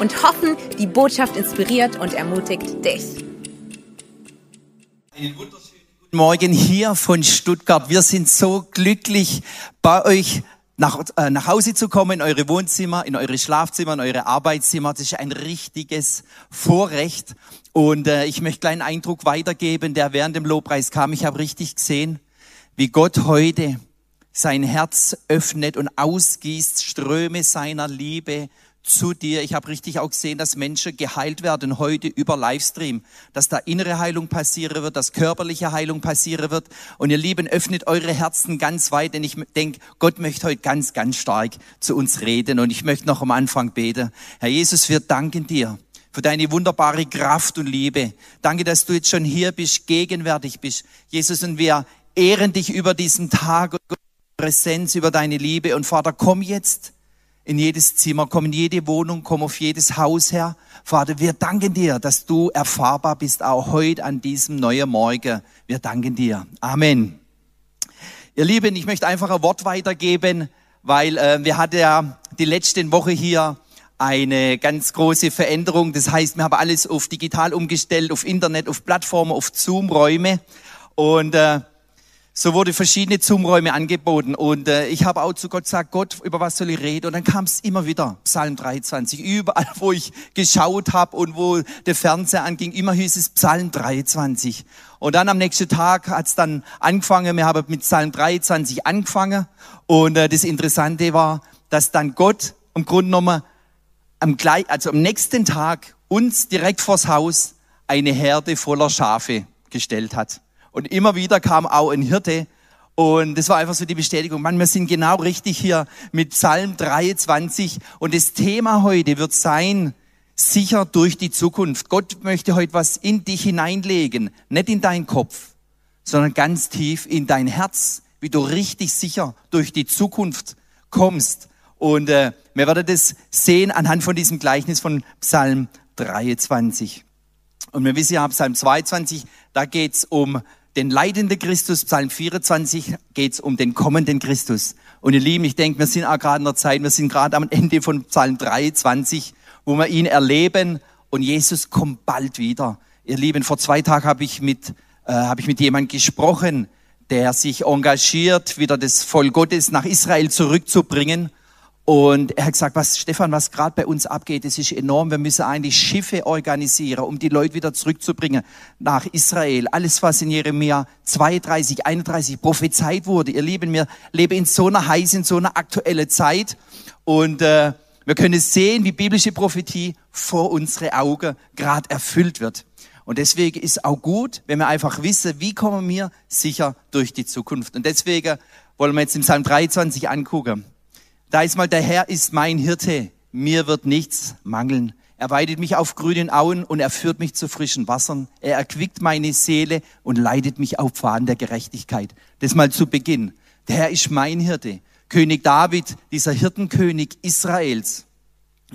und hoffen, die Botschaft inspiriert und ermutigt dich. Einen wunderschönen guten Morgen hier von Stuttgart. Wir sind so glücklich, bei euch nach, äh, nach Hause zu kommen, in eure Wohnzimmer, in eure Schlafzimmer, in eure Arbeitszimmer. Das ist ein richtiges Vorrecht. Und äh, ich möchte einen Eindruck weitergeben, der während dem Lobpreis kam. Ich habe richtig gesehen, wie Gott heute sein Herz öffnet und ausgießt Ströme seiner Liebe zu dir. Ich habe richtig auch gesehen, dass Menschen geheilt werden heute über Livestream, dass da innere Heilung passieren wird, dass körperliche Heilung passieren wird. Und ihr Lieben, öffnet eure Herzen ganz weit, denn ich denke, Gott möchte heute ganz, ganz stark zu uns reden. Und ich möchte noch am Anfang beten. Herr Jesus, wir danken dir für deine wunderbare Kraft und Liebe. Danke, dass du jetzt schon hier bist, gegenwärtig bist. Jesus, und wir ehren dich über diesen Tag und Präsenz, über deine Liebe. Und Vater, komm jetzt in jedes Zimmer, komm in jede Wohnung, komm auf jedes Haus her. Vater, wir danken dir, dass du erfahrbar bist, auch heute an diesem neuen Morgen. Wir danken dir. Amen. Ihr Lieben, ich möchte einfach ein Wort weitergeben, weil äh, wir hatten ja die letzten Woche hier eine ganz große Veränderung. Das heißt, wir haben alles auf digital umgestellt, auf Internet, auf Plattformen, auf Zoom-Räume. Und äh, so wurde verschiedene Zoom-Räume angeboten und äh, ich habe auch zu Gott gesagt, Gott, über was soll ich reden? Und dann kam es immer wieder, Psalm 23, überall, wo ich geschaut habe und wo der Fernseher anging, immer hieß es Psalm 23. Und dann am nächsten Tag hat es dann angefangen, wir haben mit Psalm 23 angefangen und äh, das Interessante war, dass dann Gott im Grunde genommen am, gleich, also am nächsten Tag uns direkt vors Haus eine Herde voller Schafe gestellt hat. Und immer wieder kam auch ein Hirte. Und das war einfach so die Bestätigung. Mann, wir sind genau richtig hier mit Psalm 23. Und das Thema heute wird sein, sicher durch die Zukunft. Gott möchte heute was in dich hineinlegen. Nicht in deinen Kopf, sondern ganz tief in dein Herz, wie du richtig sicher durch die Zukunft kommst. Und äh, wir werden das sehen anhand von diesem Gleichnis von Psalm 23. Und wir wissen ja, Psalm 22, da geht's um den leidenden Christus, Psalm 24 geht es um den kommenden Christus. Und ihr Lieben, ich denke, wir sind auch gerade in der Zeit, wir sind gerade am Ende von Psalm 23, wo wir ihn erleben und Jesus kommt bald wieder. Ihr Lieben, vor zwei Tagen habe ich mit, äh, habe ich mit jemandem gesprochen, der sich engagiert, wieder das Volk Gottes nach Israel zurückzubringen. Und er hat gesagt, was Stefan, was gerade bei uns abgeht, das ist enorm. Wir müssen eigentlich Schiffe organisieren, um die Leute wieder zurückzubringen nach Israel. Alles, was in Jeremia 32, 31 prophezeit wurde. Ihr Lieben, wir leben in so einer heißen, in so einer aktuellen Zeit. Und äh, wir können sehen, wie biblische Prophetie vor unsere Augen gerade erfüllt wird. Und deswegen ist auch gut, wenn wir einfach wissen, wie kommen wir sicher durch die Zukunft. Und deswegen wollen wir jetzt im Psalm 23 angucken. Da ist mal, der Herr ist mein Hirte, mir wird nichts mangeln. Er weidet mich auf grünen Auen und er führt mich zu frischen Wassern. Er erquickt meine Seele und leitet mich auf Pfaden der Gerechtigkeit. Das mal zu Beginn. Der Herr ist mein Hirte. König David, dieser Hirtenkönig Israels,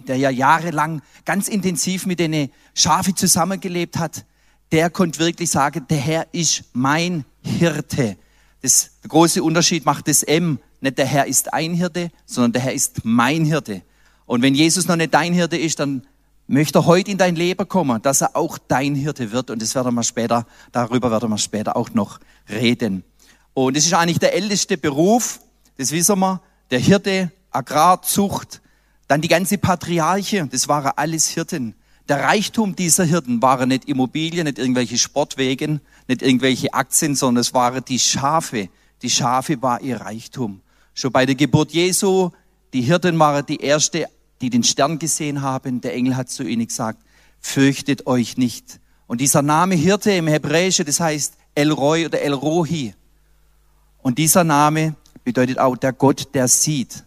der ja jahrelang ganz intensiv mit den Schafe zusammengelebt hat, der konnte wirklich sagen, der Herr ist mein Hirte. Das, der große Unterschied macht das M nicht der Herr ist ein Hirte, sondern der Herr ist mein Hirte. Und wenn Jesus noch nicht dein Hirte ist, dann möchte er heute in dein Leben kommen, dass er auch dein Hirte wird. Und das werden wir später, darüber werden wir später auch noch reden. Und es ist eigentlich der älteste Beruf, das wissen wir, der Hirte, Agrarzucht, dann die ganze Patriarche, das waren alles Hirten. Der Reichtum dieser Hirten waren nicht Immobilien, nicht irgendwelche Sportwegen, nicht irgendwelche Aktien, sondern es waren die Schafe. Die Schafe war ihr Reichtum. Schon bei der Geburt Jesu, die Hirten waren die Erste, die den Stern gesehen haben. Der Engel hat zu ihnen gesagt, fürchtet euch nicht. Und dieser Name Hirte im Hebräischen, das heißt Elroy oder Elrohi. Und dieser Name bedeutet auch der Gott, der sieht.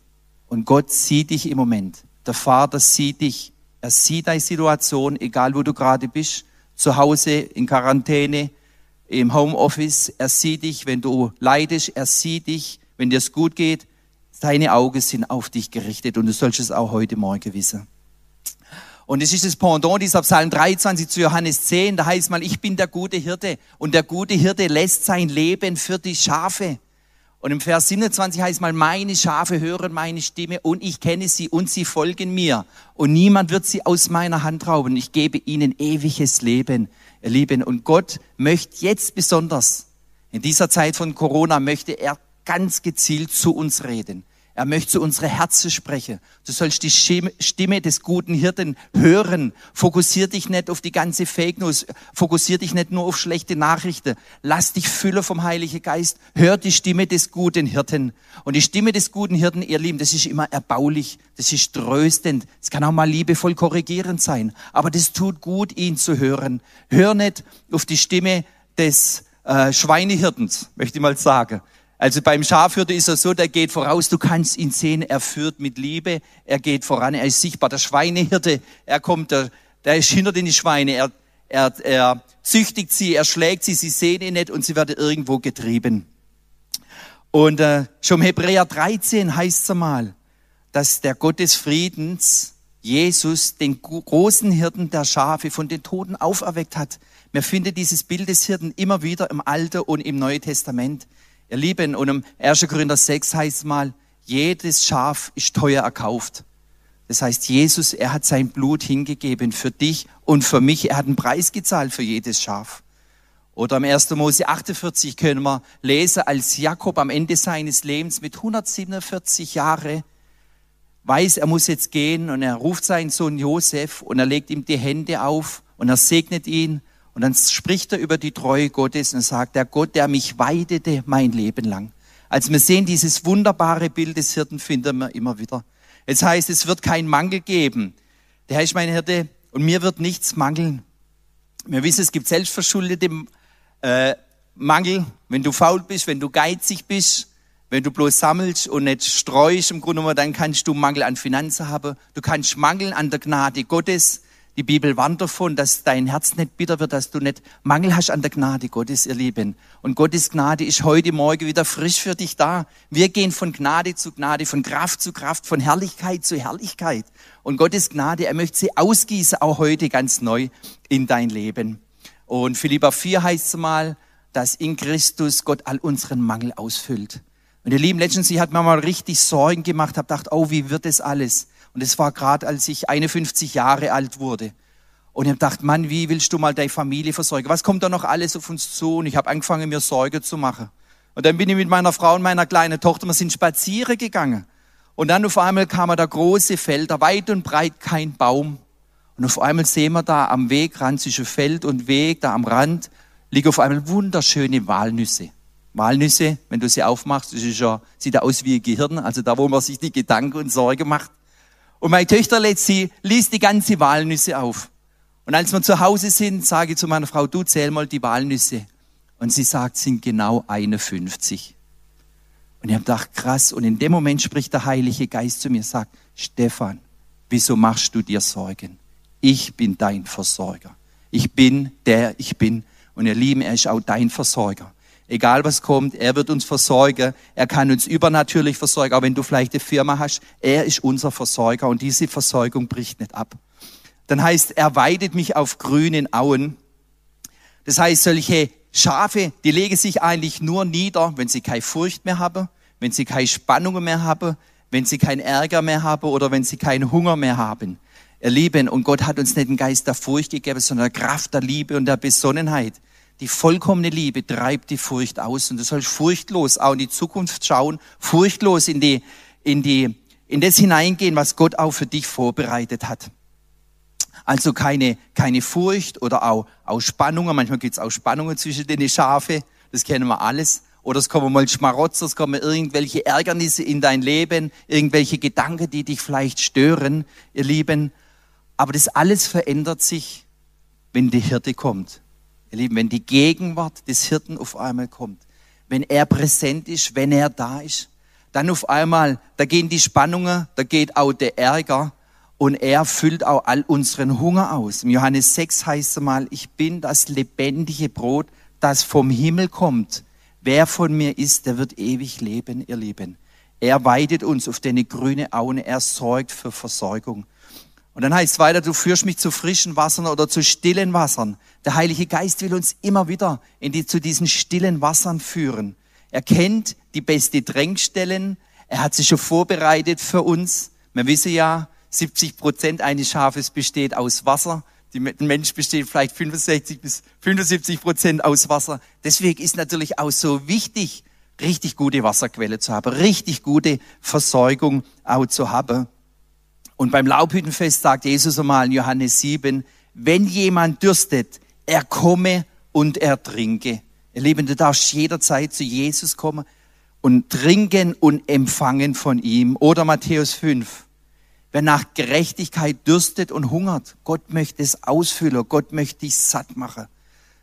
Und Gott sieht dich im Moment. Der Vater sieht dich Er sieht deine Situation, egal wo du gerade bist, zu Hause, in Quarantäne, im Homeoffice. Er sieht dich, wenn du leidest. Er sieht dich, wenn dir es gut geht. Seine Augen sind auf dich gerichtet und du sollst es auch heute Morgen wissen. Und es ist das Pendant dieser Psalm 23 zu Johannes 10. Da heißt mal, ich bin der gute Hirte und der gute Hirte lässt sein Leben für die Schafe. Und im Vers 27 heißt mal, meine Schafe hören meine Stimme und ich kenne sie und sie folgen mir. Und niemand wird sie aus meiner Hand rauben. Ich gebe ihnen ewiges Leben, ihr Lieben. Und Gott möchte jetzt besonders, in dieser Zeit von Corona, möchte er ganz gezielt zu uns reden. Er möchte zu unsere Herzen sprechen. Du sollst die Stimme des guten Hirten hören. Fokussier dich nicht auf die ganze Fake News. Fokussier dich nicht nur auf schlechte Nachrichten. Lass dich füllen vom Heiligen Geist. Hör die Stimme des guten Hirten. Und die Stimme des guten Hirten, ihr Lieben, das ist immer erbaulich. Das ist tröstend. Es kann auch mal liebevoll korrigierend sein. Aber das tut gut, ihn zu hören. Hör nicht auf die Stimme des äh, Schweinehirtens, möchte ich mal sagen. Also beim Schafhirte ist er so, der geht voraus, du kannst ihn sehen, er führt mit Liebe, er geht voran, er ist sichtbar. Der Schweinehirte, er kommt, der, der ist hinter den Schweine, er, er, er züchtigt sie, er schlägt sie, sie sehen ihn nicht und sie werden irgendwo getrieben. Und äh, schon Hebräer 13 heißt es einmal, dass der Gott des Friedens, Jesus, den großen Hirten der Schafe von den Toten auferweckt hat. Man findet dieses Bild des Hirten immer wieder im Alten und im Neuen Testament. Ihr Lieben, und im 1. Korinther 6 heißt mal, jedes Schaf ist teuer erkauft. Das heißt, Jesus, er hat sein Blut hingegeben für dich und für mich. Er hat einen Preis gezahlt für jedes Schaf. Oder im 1. Mose 48 können wir lesen, als Jakob am Ende seines Lebens mit 147 Jahren weiß, er muss jetzt gehen und er ruft seinen Sohn Josef und er legt ihm die Hände auf und er segnet ihn und dann spricht er über die Treue Gottes und sagt, der Gott, der mich weidete mein Leben lang. Als wir sehen, dieses wunderbare Bild des Hirten finden wir immer wieder. Es heißt, es wird keinen Mangel geben. Der Herr ist mein Hirte und mir wird nichts mangeln. Wir wissen, es gibt selbstverschuldete äh, Mangel, wenn du faul bist, wenn du geizig bist, wenn du bloß sammelst und nicht streust, im Grunde genommen, dann kannst du Mangel an Finanzen haben. Du kannst Mangel an der Gnade Gottes. Die Bibel warnt davon, dass dein Herz nicht bitter wird, dass du nicht Mangel hast an der Gnade Gottes, ihr Lieben. Und Gottes Gnade ist heute Morgen wieder frisch für dich da. Wir gehen von Gnade zu Gnade, von Kraft zu Kraft, von Herrlichkeit zu Herrlichkeit. Und Gottes Gnade, er möchte sie ausgießen, auch heute ganz neu in dein Leben. Und Philippa 4 heißt es mal, dass in Christus Gott all unseren Mangel ausfüllt. Und ihr Lieben, letztens, ich hat mir mal richtig Sorgen gemacht, habe gedacht, oh, wie wird das alles? Und es war gerade, als ich 51 Jahre alt wurde. Und ich habe gedacht, Mann, wie willst du mal deine Familie versorgen? Was kommt da noch alles auf uns zu? Und ich habe angefangen, mir Sorge zu machen. Und dann bin ich mit meiner Frau und meiner kleinen Tochter, wir sind spazieren gegangen. Und dann auf einmal kamen da große Felder, weit und breit kein Baum. Und auf einmal sehen wir da am Wegrand zwischen Feld und Weg, da am Rand, liegen auf einmal wunderschöne Walnüsse. Walnüsse, wenn du sie aufmachst, das ist ja, sieht ja aus wie ein Gehirn, also da, wo man sich die Gedanken und Sorge macht. Und meine Töchter sie, liest die ganze Walnüsse auf. Und als wir zu Hause sind, sage ich zu meiner Frau, du zähl mal die Walnüsse. Und sie sagt, sind genau 51. Und ich habe gedacht, krass. Und in dem Moment spricht der Heilige Geist zu mir, sagt, Stefan, wieso machst du dir Sorgen? Ich bin dein Versorger. Ich bin der, ich bin. Und ihr Lieben, er ist auch dein Versorger. Egal was kommt, er wird uns versorgen. Er kann uns übernatürlich versorgen. Auch wenn du vielleicht eine Firma hast, er ist unser Versorger und diese Versorgung bricht nicht ab. Dann heißt, er weidet mich auf grünen Auen. Das heißt, solche Schafe, die legen sich eigentlich nur nieder, wenn sie keine Furcht mehr haben, wenn sie keine Spannungen mehr haben, wenn sie keinen Ärger mehr haben oder wenn sie keinen Hunger mehr haben. Ihr Lieben, und Gott hat uns nicht den Geist der Furcht gegeben, sondern der Kraft der Liebe und der Besonnenheit. Die vollkommene Liebe treibt die Furcht aus und du sollst furchtlos auch in die Zukunft schauen, furchtlos in die, in die, in das hineingehen, was Gott auch für dich vorbereitet hat. Also keine, keine Furcht oder auch, auch Spannungen. Manchmal gibt es auch Spannungen zwischen den Schafe. Das kennen wir alles. Oder es kommen mal Schmarotzer, es kommen irgendwelche Ärgernisse in dein Leben, irgendwelche Gedanken, die dich vielleicht stören, ihr Lieben. Aber das alles verändert sich, wenn die Hirte kommt. Ihr Lieben, wenn die Gegenwart des Hirten auf einmal kommt, wenn er präsent ist, wenn er da ist, dann auf einmal, da gehen die Spannungen, da geht auch der Ärger und er füllt auch all unseren Hunger aus. Im Johannes 6 heißt es mal, ich bin das lebendige Brot, das vom Himmel kommt. Wer von mir isst, der wird ewig leben, ihr Lieben. Er weidet uns auf deine grüne Aune, er sorgt für Versorgung. Und dann heißt es weiter, du führst mich zu frischen Wassern oder zu stillen Wassern. Der Heilige Geist will uns immer wieder in die, zu diesen stillen Wassern führen. Er kennt die beste Drängstellen. Er hat sich schon vorbereitet für uns. Wir wissen ja, 70 Prozent eines Schafes besteht aus Wasser. Der Mensch besteht vielleicht 65 bis 75 Prozent aus Wasser. Deswegen ist natürlich auch so wichtig, richtig gute Wasserquelle zu haben, richtig gute Versorgung auch zu haben. Und beim Laubhüttenfest sagt Jesus einmal in Johannes 7, wenn jemand dürstet, er komme und er trinke. Ihr Lieben, du darfst jederzeit zu Jesus kommen und trinken und empfangen von ihm. Oder Matthäus 5. Wer nach Gerechtigkeit dürstet und hungert, Gott möchte es ausfüllen, Gott möchte dich satt machen.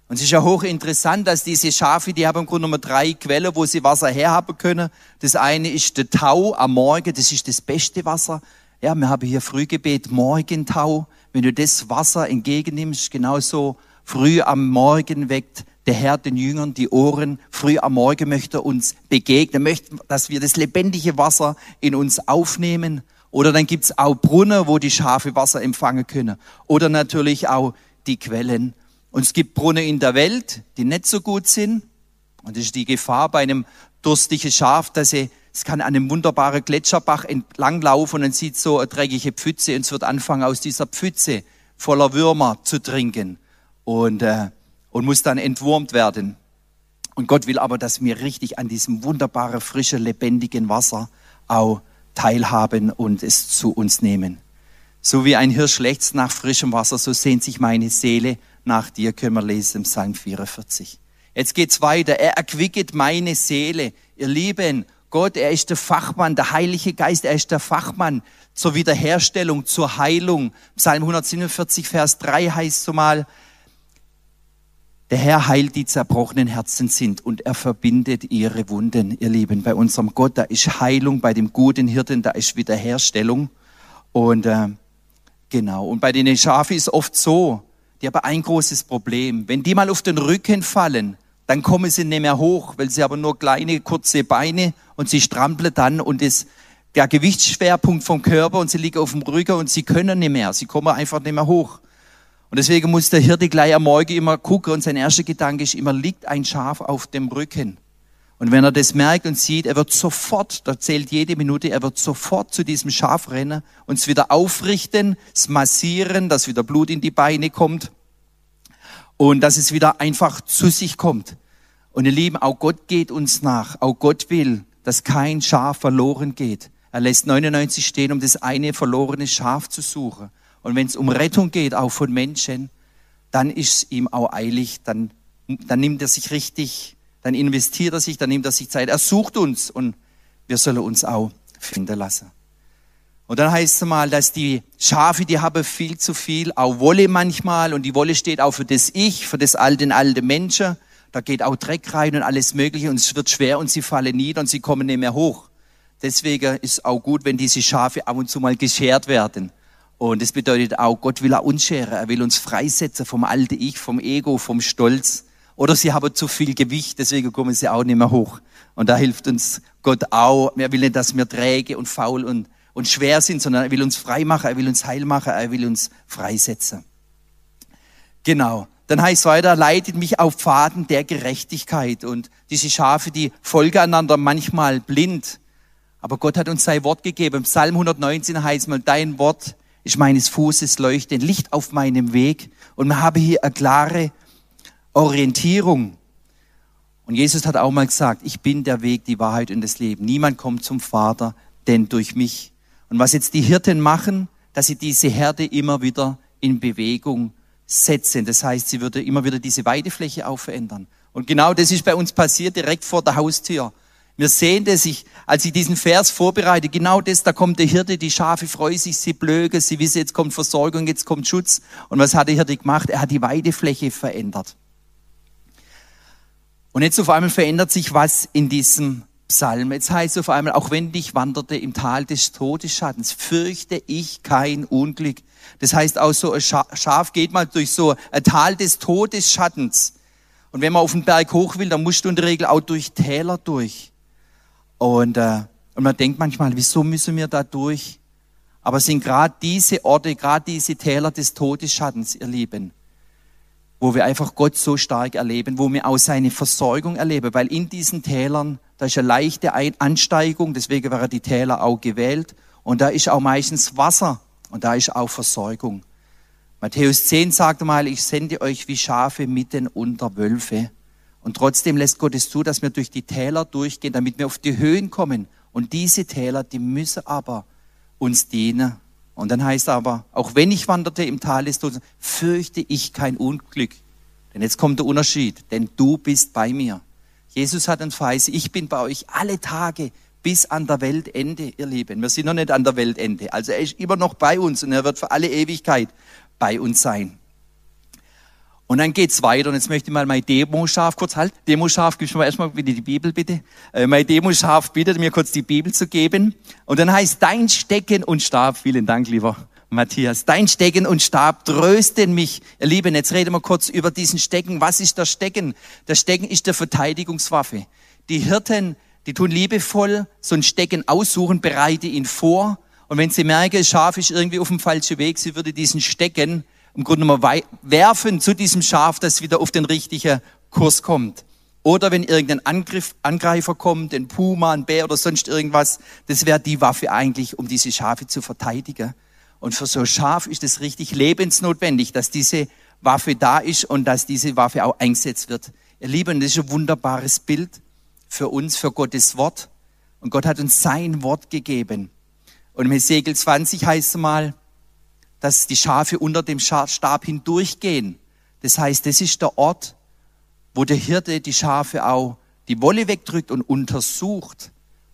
Und es ist ja hochinteressant, dass diese Schafe, die haben im Grunde Nummer drei Quellen, wo sie Wasser herhaben können. Das eine ist der Tau am Morgen, das ist das beste Wasser. Ja, wir haben hier Frühgebet, Morgentau. Wenn du das Wasser entgegennimmst, genauso früh am Morgen weckt der Herr den Jüngern die Ohren. Früh am Morgen möchte er uns begegnen, möchte, dass wir das lebendige Wasser in uns aufnehmen. Oder dann gibt's auch Brunnen, wo die Schafe Wasser empfangen können. Oder natürlich auch die Quellen. Und es gibt Brunnen in der Welt, die nicht so gut sind. Und das ist die Gefahr bei einem durstigen Schaf, dass sie es kann an einem wunderbaren Gletscherbach entlanglaufen und sieht so eine dreckige Pfütze und es wird anfangen, aus dieser Pfütze voller Würmer zu trinken und, äh, und muss dann entwurmt werden. Und Gott will aber, dass wir richtig an diesem wunderbaren, frischen, lebendigen Wasser auch teilhaben und es zu uns nehmen. So wie ein Hirsch lechzt nach frischem Wasser, so sehnt sich meine Seele nach dir, können wir lesen im Psalm 44. Jetzt geht's weiter. Er erquicket meine Seele. Ihr Lieben, Gott, er ist der Fachmann, der Heilige Geist, er ist der Fachmann zur Wiederherstellung, zur Heilung. Psalm 147, Vers 3 heißt so mal, der Herr heilt die zerbrochenen Herzen sind und er verbindet ihre Wunden, ihr Lieben. Bei unserem Gott, da ist Heilung, bei dem guten Hirten, da ist Wiederherstellung. Und äh, genau, und bei den Schafen ist oft so, die haben ein großes Problem. Wenn die mal auf den Rücken fallen, dann kommen sie nicht mehr hoch, weil sie haben nur kleine, kurze Beine und sie strampeln dann und das, der Gewichtsschwerpunkt vom Körper und sie liegen auf dem Rücken und sie können nicht mehr, sie kommen einfach nicht mehr hoch. Und deswegen muss der Hirte gleich am Morgen immer gucken und sein erster Gedanke ist immer, liegt ein Schaf auf dem Rücken? Und wenn er das merkt und sieht, er wird sofort, da zählt jede Minute, er wird sofort zu diesem Schaf rennen und es wieder aufrichten, es massieren, dass wieder Blut in die Beine kommt und dass es wieder einfach zu sich kommt. Und ihr Lieben, auch Gott geht uns nach. Auch Gott will, dass kein Schaf verloren geht. Er lässt 99 stehen, um das eine verlorene Schaf zu suchen. Und wenn es um Rettung geht, auch von Menschen, dann ist es ihm auch eilig, dann, dann nimmt er sich richtig, dann investiert er sich, dann nimmt er sich Zeit. Er sucht uns und wir sollen uns auch finden lassen. Und dann heißt es mal, dass die Schafe, die haben viel zu viel, auch Wolle manchmal. Und die Wolle steht auch für das Ich, für das alte, alte Menschen. Da geht auch Dreck rein und alles Mögliche und es wird schwer und sie fallen nieder und sie kommen nicht mehr hoch. Deswegen ist auch gut, wenn diese Schafe ab und zu mal geschert werden. Und das bedeutet auch, Gott will auch uns scheren. Er will uns freisetzen vom alten Ich, vom Ego, vom Stolz. Oder sie haben zu viel Gewicht, deswegen kommen sie auch nicht mehr hoch. Und da hilft uns Gott auch. Er will nicht, dass wir träge und faul und und schwer sind, sondern er will uns frei machen, er will uns heil machen, er will uns freisetzen. Genau. Dann heißt es weiter, leitet mich auf Pfaden der Gerechtigkeit. Und diese Schafe, die folgen einander manchmal blind. Aber Gott hat uns sein Wort gegeben. Im Psalm 119 heißt mal, dein Wort ist meines Fußes Leuchten, Licht auf meinem Weg. Und wir haben hier eine klare Orientierung. Und Jesus hat auch mal gesagt, ich bin der Weg, die Wahrheit und das Leben. Niemand kommt zum Vater, denn durch mich. Und was jetzt die Hirten machen, dass sie diese Herde immer wieder in Bewegung setzen. Das heißt, sie würde immer wieder diese Weidefläche auch verändern. Und genau das ist bei uns passiert, direkt vor der Haustür. Wir sehen das, ich, als ich diesen Vers vorbereite, genau das, da kommt der Hirte, die Schafe freuen sich, sie blögen, sie wissen, jetzt kommt Versorgung, jetzt kommt Schutz. Und was hat der Hirte gemacht? Er hat die Weidefläche verändert. Und jetzt auf einmal verändert sich was in diesem Psalm. Jetzt heißt es auf einmal, auch wenn ich wanderte im Tal des Todesschattens, fürchte ich kein Unglück. Das heißt auch so, ein Schaf geht mal durch so ein Tal des Todesschattens. Und wenn man auf den Berg hoch will, dann musst du in der Regel auch durch Täler durch. Und, äh, und man denkt manchmal, wieso müssen wir da durch? Aber es sind gerade diese Orte, gerade diese Täler des Todesschattens, ihr Lieben, wo wir einfach Gott so stark erleben, wo wir auch seine Versorgung erleben, weil in diesen Tälern, da ist eine leichte Ansteigung, deswegen wäre die Täler auch gewählt, und da ist auch meistens Wasser und da ist auch Versorgung. Matthäus 10 sagt mal, ich sende euch wie Schafe mitten unter Wölfe. Und trotzdem lässt Gott es zu, dass wir durch die Täler durchgehen, damit wir auf die Höhen kommen. Und diese Täler, die müssen aber uns dienen. Und dann heißt aber, auch wenn ich wanderte im Tal des Todes, fürchte ich kein Unglück. Denn jetzt kommt der Unterschied, denn du bist bei mir. Jesus hat uns verheißen, ich bin bei euch alle Tage bis an der Weltende, ihr Lieben. Wir sind noch nicht an der Weltende. Also er ist immer noch bei uns und er wird für alle Ewigkeit bei uns sein. Und dann geht's weiter. Und jetzt möchte ich mal mein Demo-Schaf kurz halten. Demo-Schaf, gibst du mir erstmal bitte die Bibel, bitte. Äh, mein Demo-Schaf bittet mir kurz die Bibel zu geben. Und dann heißt dein Stecken und Stab, vielen Dank, lieber Matthias, dein Stecken und Stab trösten mich. Ihr Lieben, jetzt reden wir kurz über diesen Stecken. Was ist der Stecken? Der Stecken ist der Verteidigungswaffe. Die Hirten, die tun liebevoll so ein Stecken aussuchen, bereite ihn vor und wenn sie merken, Schaf ist irgendwie auf dem falschen Weg, sie würde diesen Stecken im Grunde genommen werfen zu diesem Schaf, das wieder auf den richtigen Kurs kommt. Oder wenn irgendein Angriff, Angreifer kommt, ein Puma, ein Bär oder sonst irgendwas, das wäre die Waffe eigentlich, um diese Schafe zu verteidigen. Und für so ein Schaf ist es richtig lebensnotwendig, dass diese Waffe da ist und dass diese Waffe auch eingesetzt wird. Ihr Lieben, das ist ein wunderbares Bild für uns, für Gottes Wort. Und Gott hat uns sein Wort gegeben. Und im Hesekiel 20 heißt es mal, dass die Schafe unter dem Stab hindurchgehen. Das heißt, das ist der Ort, wo der Hirte die Schafe auch die Wolle wegdrückt und untersucht,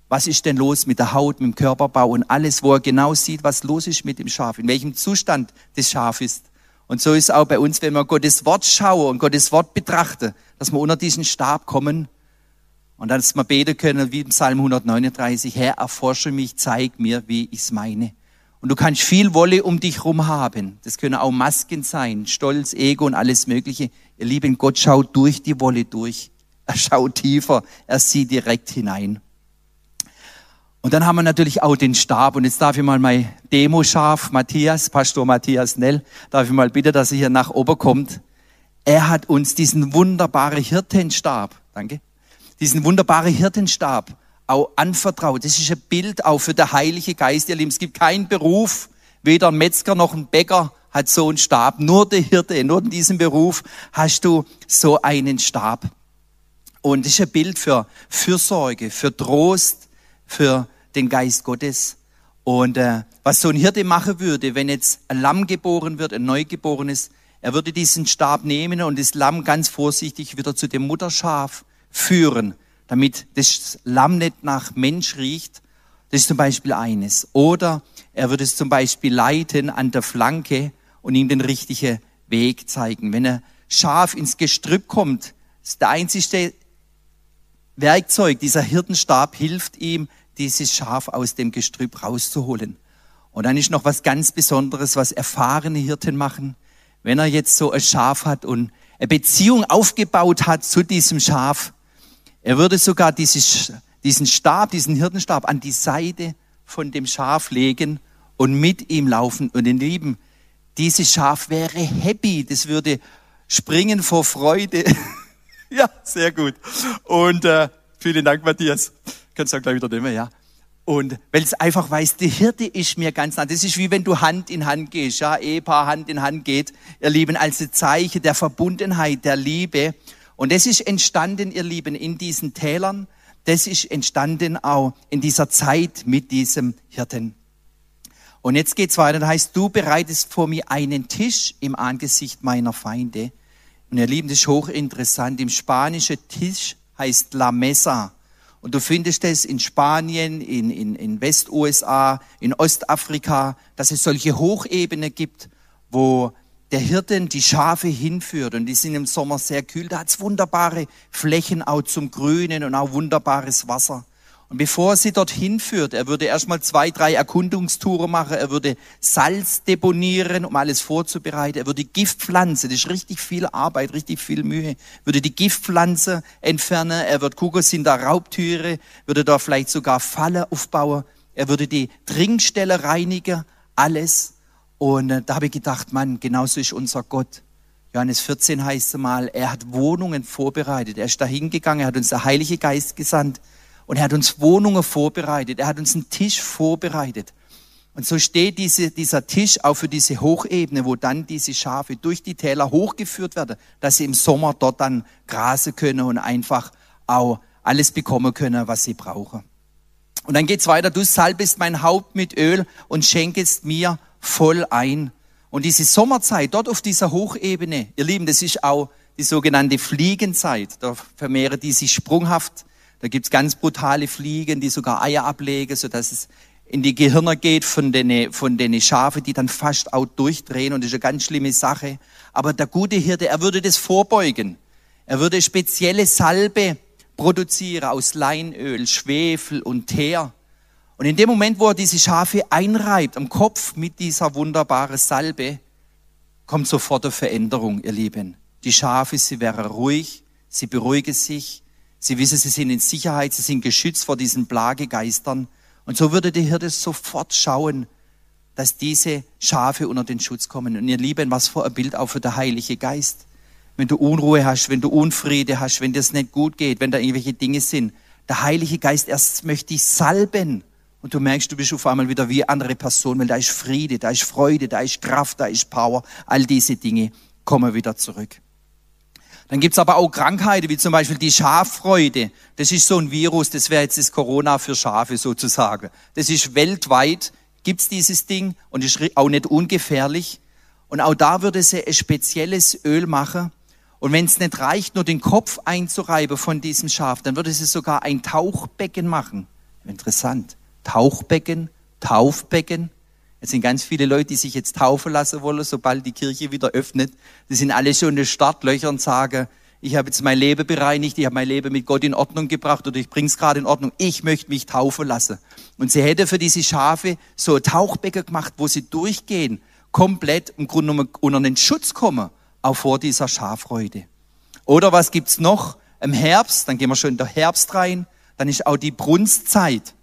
was ist denn los mit der Haut, mit dem Körperbau und alles, wo er genau sieht, was los ist mit dem Schaf, in welchem Zustand das Schaf ist. Und so ist auch bei uns, wenn wir Gottes Wort schauen und Gottes Wort betrachten, dass wir unter diesen Stab kommen und dass wir beten können, wie im Psalm 139, Herr, erforsche mich, zeig mir, wie ich's meine. Und du kannst viel Wolle um dich rum haben. Das können auch Masken sein, Stolz, Ego und alles Mögliche. Ihr lieben Gott schaut durch die Wolle durch. Er schaut tiefer. Er sieht direkt hinein. Und dann haben wir natürlich auch den Stab. Und jetzt darf ich mal mein Demo-Schaf, Matthias, Pastor Matthias Nell, darf ich mal bitten, dass er hier nach oben kommt. Er hat uns diesen wunderbaren Hirtenstab, danke, diesen wunderbaren Hirtenstab auch anvertraut. Das ist ein Bild auch für den Heilige Geist, ihr Lieben. Es gibt keinen Beruf, weder ein Metzger noch ein Bäcker hat so einen Stab. Nur der Hirte, nur in diesem Beruf hast du so einen Stab. Und das ist ein Bild für Fürsorge, für Trost, für den Geist Gottes. Und äh, was so ein Hirte machen würde, wenn jetzt ein Lamm geboren wird, ein Neugeborenes, er würde diesen Stab nehmen und das Lamm ganz vorsichtig wieder zu dem Mutterschaf führen, damit das Lamm nicht nach Mensch riecht. Das ist zum Beispiel eines. Oder er würde es zum Beispiel leiten an der Flanke und ihm den richtigen Weg zeigen. Wenn er Schaf ins Gestrüpp kommt, ist der einzige Werkzeug, dieser Hirtenstab hilft ihm, dieses Schaf aus dem Gestrüpp rauszuholen. Und dann ist noch was ganz Besonderes, was erfahrene Hirten machen. Wenn er jetzt so ein Schaf hat und eine Beziehung aufgebaut hat zu diesem Schaf, er würde sogar dieses, diesen Stab, diesen Hirtenstab an die Seite von dem Schaf legen und mit ihm laufen. Und den Lieben, dieses Schaf wäre happy, das würde springen vor Freude. ja, sehr gut. Und äh, vielen Dank, Matthias. Kannst du auch gleich wieder nehmen, ja. Und weil es einfach weiß, die Hirte ist mir ganz nah. Das ist wie wenn du Hand in Hand gehst, ja, Ehepaar Hand in Hand geht, ihr Lieben, als Zeichen der Verbundenheit, der Liebe. Und das ist entstanden, ihr Lieben, in diesen Tälern. Das ist entstanden auch in dieser Zeit mit diesem Hirten. Und jetzt geht's weiter. Da heißt, du bereitest vor mir einen Tisch im Angesicht meiner Feinde. Und ihr Lieben, das ist hochinteressant. Im Spanischen Tisch heißt La Mesa. Und du findest es in Spanien, in, in, in West-USA, in Ostafrika, dass es solche Hochebene gibt, wo der Hirten die Schafe hinführt und die sind im Sommer sehr kühl. Da hat's wunderbare Flächen auch zum Grünen und auch wunderbares Wasser. Und bevor er sie dorthin führt, er würde erstmal zwei, drei Erkundungstouren machen, er würde Salz deponieren, um alles vorzubereiten, er würde Giftpflanze, das ist richtig viel Arbeit, richtig viel Mühe, würde die Giftpflanze entfernen, er wird gucken, sind da Raubtüre, würde da vielleicht sogar Falle aufbauen, er würde die Trinkstelle reinigen, alles. Und äh, da habe ich gedacht, Mann, genauso ist unser Gott. Johannes 14 heißt es mal, er hat Wohnungen vorbereitet. Er ist da hingegangen, er hat uns der Heilige Geist gesandt und er hat uns Wohnungen vorbereitet. Er hat uns einen Tisch vorbereitet. Und so steht diese, dieser Tisch auch für diese Hochebene, wo dann diese Schafe durch die Täler hochgeführt werden, dass sie im Sommer dort dann grasen können und einfach auch alles bekommen können, was sie brauchen. Und dann geht's weiter, du salbest mein Haupt mit Öl und schenkest mir voll ein. Und diese Sommerzeit dort auf dieser Hochebene, ihr Lieben, das ist auch die sogenannte Fliegenzeit. Da vermehren die sich sprunghaft da gibt's ganz brutale Fliegen, die sogar Eier ablegen, so dass es in die Gehirne geht von den, von den Schafe, die dann fast auch durchdrehen. Und das ist eine ganz schlimme Sache. Aber der gute Hirte, er würde das vorbeugen. Er würde spezielle Salbe produzieren aus Leinöl, Schwefel und Teer. Und in dem Moment, wo er diese Schafe einreibt am Kopf mit dieser wunderbaren Salbe, kommt sofort eine Veränderung, ihr Lieben. Die Schafe, sie wären ruhig, sie beruhigen sich, Sie wissen, sie sind in Sicherheit, sie sind geschützt vor diesen Plagegeistern. Und so würde der Hirte sofort schauen, dass diese Schafe unter den Schutz kommen. Und ihr Lieben, was für ein Bild auch für der Heilige Geist. Wenn du Unruhe hast, wenn du Unfriede hast, wenn dir es nicht gut geht, wenn da irgendwelche Dinge sind. Der Heilige Geist erst möchte dich salben. Und du merkst, du bist auf einmal wieder wie andere Person, weil da ist Friede, da ist Freude, da ist Kraft, da ist Power. All diese Dinge kommen wieder zurück. Dann gibt's aber auch Krankheiten, wie zum Beispiel die Schaffreude. Das ist so ein Virus, das wäre jetzt das Corona für Schafe sozusagen. Das ist weltweit, gibt's dieses Ding und ist auch nicht ungefährlich. Und auch da würde sie ein spezielles Öl machen. Und wenn es nicht reicht, nur den Kopf einzureiben von diesem Schaf, dann würde sie sogar ein Tauchbecken machen. Interessant. Tauchbecken, Taufbecken. Es sind ganz viele Leute, die sich jetzt taufen lassen wollen, sobald die Kirche wieder öffnet. Die sind alle schon in den Startlöchern und sagen, ich habe jetzt mein Leben bereinigt, ich habe mein Leben mit Gott in Ordnung gebracht oder ich bring's gerade in Ordnung, ich möchte mich taufen lassen. Und sie hätte für diese Schafe so Tauchbecken gemacht, wo sie durchgehen, komplett im Grunde genommen unter den Schutz kommen, auch vor dieser Schafreude. Oder was gibt's noch? Im Herbst, dann gehen wir schon in der Herbst rein, dann ist auch die Brunstzeit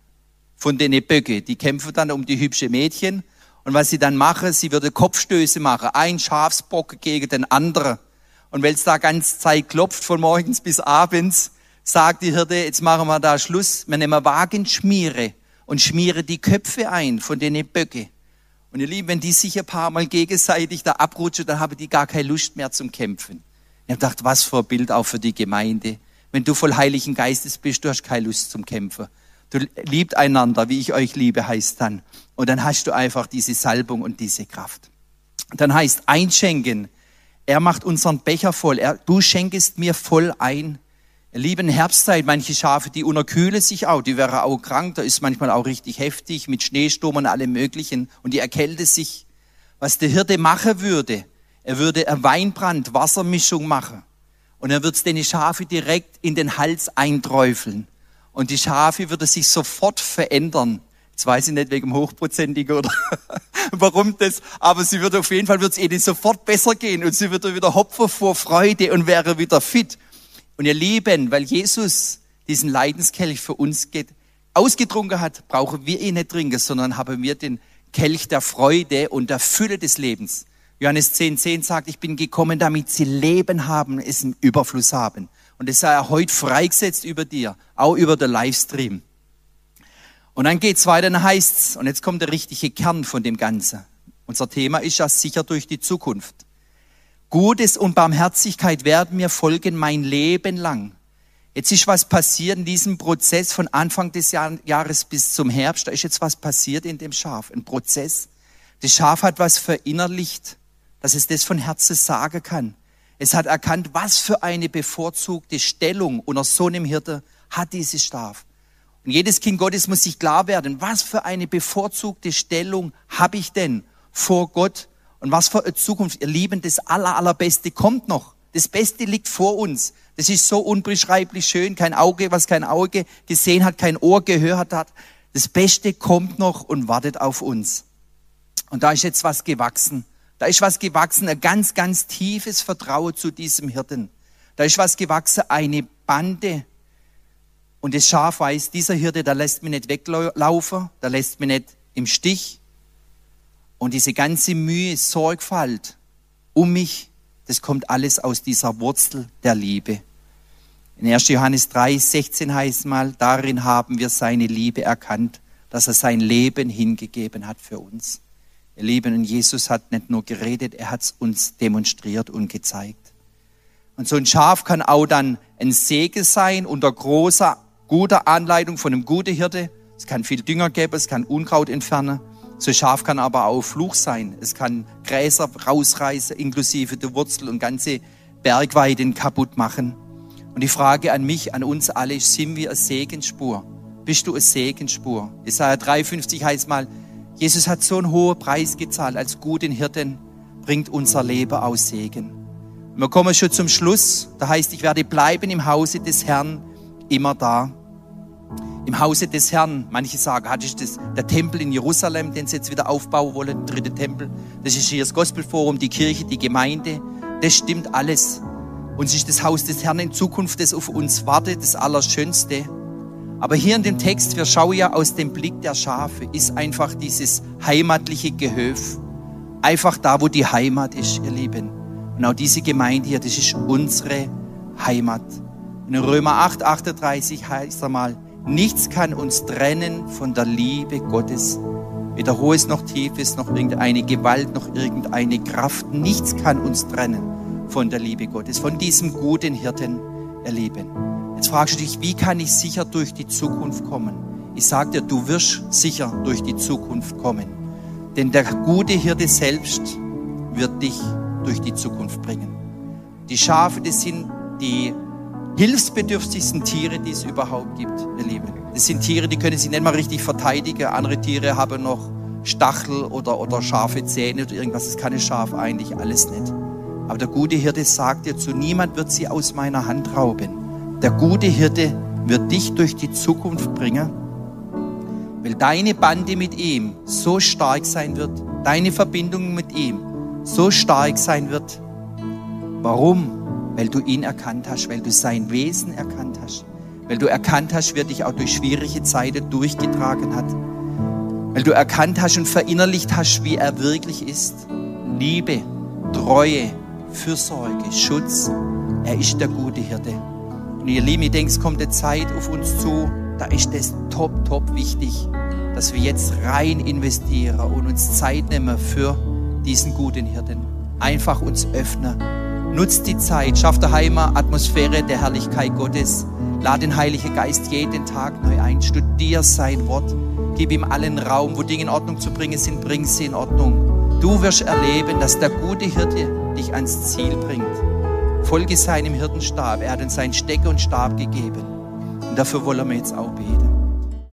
von den Böcke. Die kämpfen dann um die hübsche Mädchen. Und was sie dann machen, sie würde Kopfstöße machen. Ein Schafsbock gegen den anderen. Und weil es da ganz Zeit klopft, von morgens bis abends, sagt die Hirte, jetzt machen wir da Schluss. Wir nehmen Wagenschmiere und schmiere die Köpfe ein von den Böcke. Und ihr Lieben, wenn die sich ein paar Mal gegenseitig da abrutschen, dann haben die gar keine Lust mehr zum Kämpfen. Ich habe gedacht, was für ein Bild auch für die Gemeinde. Wenn du voll Heiligen Geistes bist, du hast keine Lust zum Kämpfen. Du liebt einander, wie ich euch liebe, heißt dann. Und dann hast du einfach diese Salbung und diese Kraft. Dann heißt einschenken. Er macht unseren Becher voll. Er, du schenkest mir voll ein. Lieben Herbstzeit, manche Schafe, die unterkühlen sich auch, die wären auch krank, da ist manchmal auch richtig heftig mit Schneesturm und allem möglichen und die erkälte sich. Was der Hirte machen würde, er würde ein Weinbrand, Wassermischung machen und er würde den Schafe direkt in den Hals einträufeln. Und die Schafe würde sich sofort verändern. Jetzt weiß ich nicht wegen Hochprozentigen oder warum das, aber sie würde auf jeden Fall wird es ihnen sofort besser gehen und sie würde wieder hopfen vor Freude und wäre wieder fit. Und ihr Lieben, weil Jesus diesen Leidenskelch für uns geht, ausgetrunken hat, brauchen wir ihn nicht trinken, sondern haben wir den Kelch der Freude und der Fülle des Lebens. Johannes 10, 10 sagt, ich bin gekommen, damit sie Leben haben, es im Überfluss haben. Und das sei er heute freigesetzt über dir, auch über den Livestream. Und dann geht's weiter, dann heißt's, und jetzt kommt der richtige Kern von dem Ganzen. Unser Thema ist ja sicher durch die Zukunft. Gutes und Barmherzigkeit werden mir folgen mein Leben lang. Jetzt ist was passiert in diesem Prozess von Anfang des Jahres bis zum Herbst. Da ist jetzt was passiert in dem Schaf, ein Prozess. Das Schaf hat was verinnerlicht, dass es das von Herzen sagen kann. Es hat erkannt, was für eine bevorzugte Stellung unter so einem Hirte hat dieses Schaf. Und jedes Kind Gottes muss sich klar werden, was für eine bevorzugte Stellung habe ich denn vor Gott und was für eine Zukunft. Ihr Lieben, das aller, allerbeste kommt noch. Das Beste liegt vor uns. Das ist so unbeschreiblich schön. Kein Auge, was kein Auge gesehen hat, kein Ohr gehört hat. Das Beste kommt noch und wartet auf uns. Und da ist jetzt was gewachsen. Da ist was gewachsen, ein ganz, ganz tiefes Vertrauen zu diesem Hirten. Da ist was gewachsen, eine Bande. Und das Schaf weiß, dieser Hirte, da lässt mich nicht weglaufen, da lässt mich nicht im Stich. Und diese ganze Mühe, Sorgfalt um mich, das kommt alles aus dieser Wurzel der Liebe. In 1. Johannes 3, 16 heißt mal, darin haben wir seine Liebe erkannt, dass er sein Leben hingegeben hat für uns. Ihr Lieben, Jesus hat nicht nur geredet, er hat es uns demonstriert und gezeigt. Und so ein Schaf kann auch dann ein Segen sein unter großer, guter Anleitung von einem guten Hirte. Es kann viel Dünger geben, es kann Unkraut entfernen. So ein Schaf kann aber auch Fluch sein. Es kann Gräser rausreißen, inklusive der Wurzel und ganze Bergweiden kaputt machen. Und die Frage an mich, an uns alle sind wir eine Segensspur? Bist du eine Segensspur? Jesaja 53 heißt mal, Jesus hat so einen hohen Preis gezahlt. Als guten Hirten bringt unser Leben aus Segen. Wir kommen schon zum Schluss. Da heißt, ich werde bleiben im Hause des Herrn immer da. Im Hause des Herrn. Manche sagen, hat ist das der Tempel in Jerusalem, den sie jetzt wieder aufbauen wollen, der dritte Tempel. Das ist hier das Gospelforum, die Kirche, die Gemeinde. Das stimmt alles. Und es ist das Haus des Herrn in Zukunft, das auf uns wartet, das Allerschönste. Aber hier in dem Text, wir schauen ja aus dem Blick der Schafe, ist einfach dieses heimatliche Gehöf. Einfach da, wo die Heimat ist, ihr Lieben. Und auch diese Gemeinde hier, das ist unsere Heimat. In Römer 8, 38 heißt er mal, nichts kann uns trennen von der Liebe Gottes. Weder hohes noch tiefes, noch irgendeine Gewalt, noch irgendeine Kraft. Nichts kann uns trennen von der Liebe Gottes, von diesem guten Hirten erleben. Jetzt fragst du dich, wie kann ich sicher durch die Zukunft kommen? Ich sage dir, du wirst sicher durch die Zukunft kommen. Denn der gute Hirte selbst wird dich durch die Zukunft bringen. Die Schafe, das sind die hilfsbedürftigsten Tiere, die es überhaupt gibt, ihr Lieben. Das sind Tiere, die können sich nicht mal richtig verteidigen. Andere Tiere haben noch Stachel oder, oder scharfe Zähne oder irgendwas. Das kann ein Schaf eigentlich alles nicht. Aber der gute Hirte sagt dir zu, niemand wird sie aus meiner Hand rauben. Der gute Hirte wird dich durch die Zukunft bringen, weil deine Bande mit ihm so stark sein wird, deine Verbindung mit ihm so stark sein wird. Warum? Weil du ihn erkannt hast, weil du sein Wesen erkannt hast, weil du erkannt hast, wie er dich auch durch schwierige Zeiten durchgetragen hat, weil du erkannt hast und verinnerlicht hast, wie er wirklich ist. Liebe, Treue, Fürsorge, Schutz. Er ist der gute Hirte. Und ihr Lieben, ich denke, es kommt eine Zeit auf uns zu, da ist das top, top wichtig, dass wir jetzt rein investieren und uns Zeit nehmen für diesen guten Hirten. Einfach uns öffnen. Nutzt die Zeit, schafft daheim eine Atmosphäre der Herrlichkeit Gottes. Lad den Heiligen Geist jeden Tag neu ein. Studier sein Wort. Gib ihm allen Raum, wo Dinge in Ordnung zu bringen sind, bring sie in Ordnung. Du wirst erleben, dass der gute Hirte dich ans Ziel bringt. Folge seinem Hirtenstab. Er hat uns seinen Stecker und Stab gegeben. Und dafür wollen wir jetzt auch beten.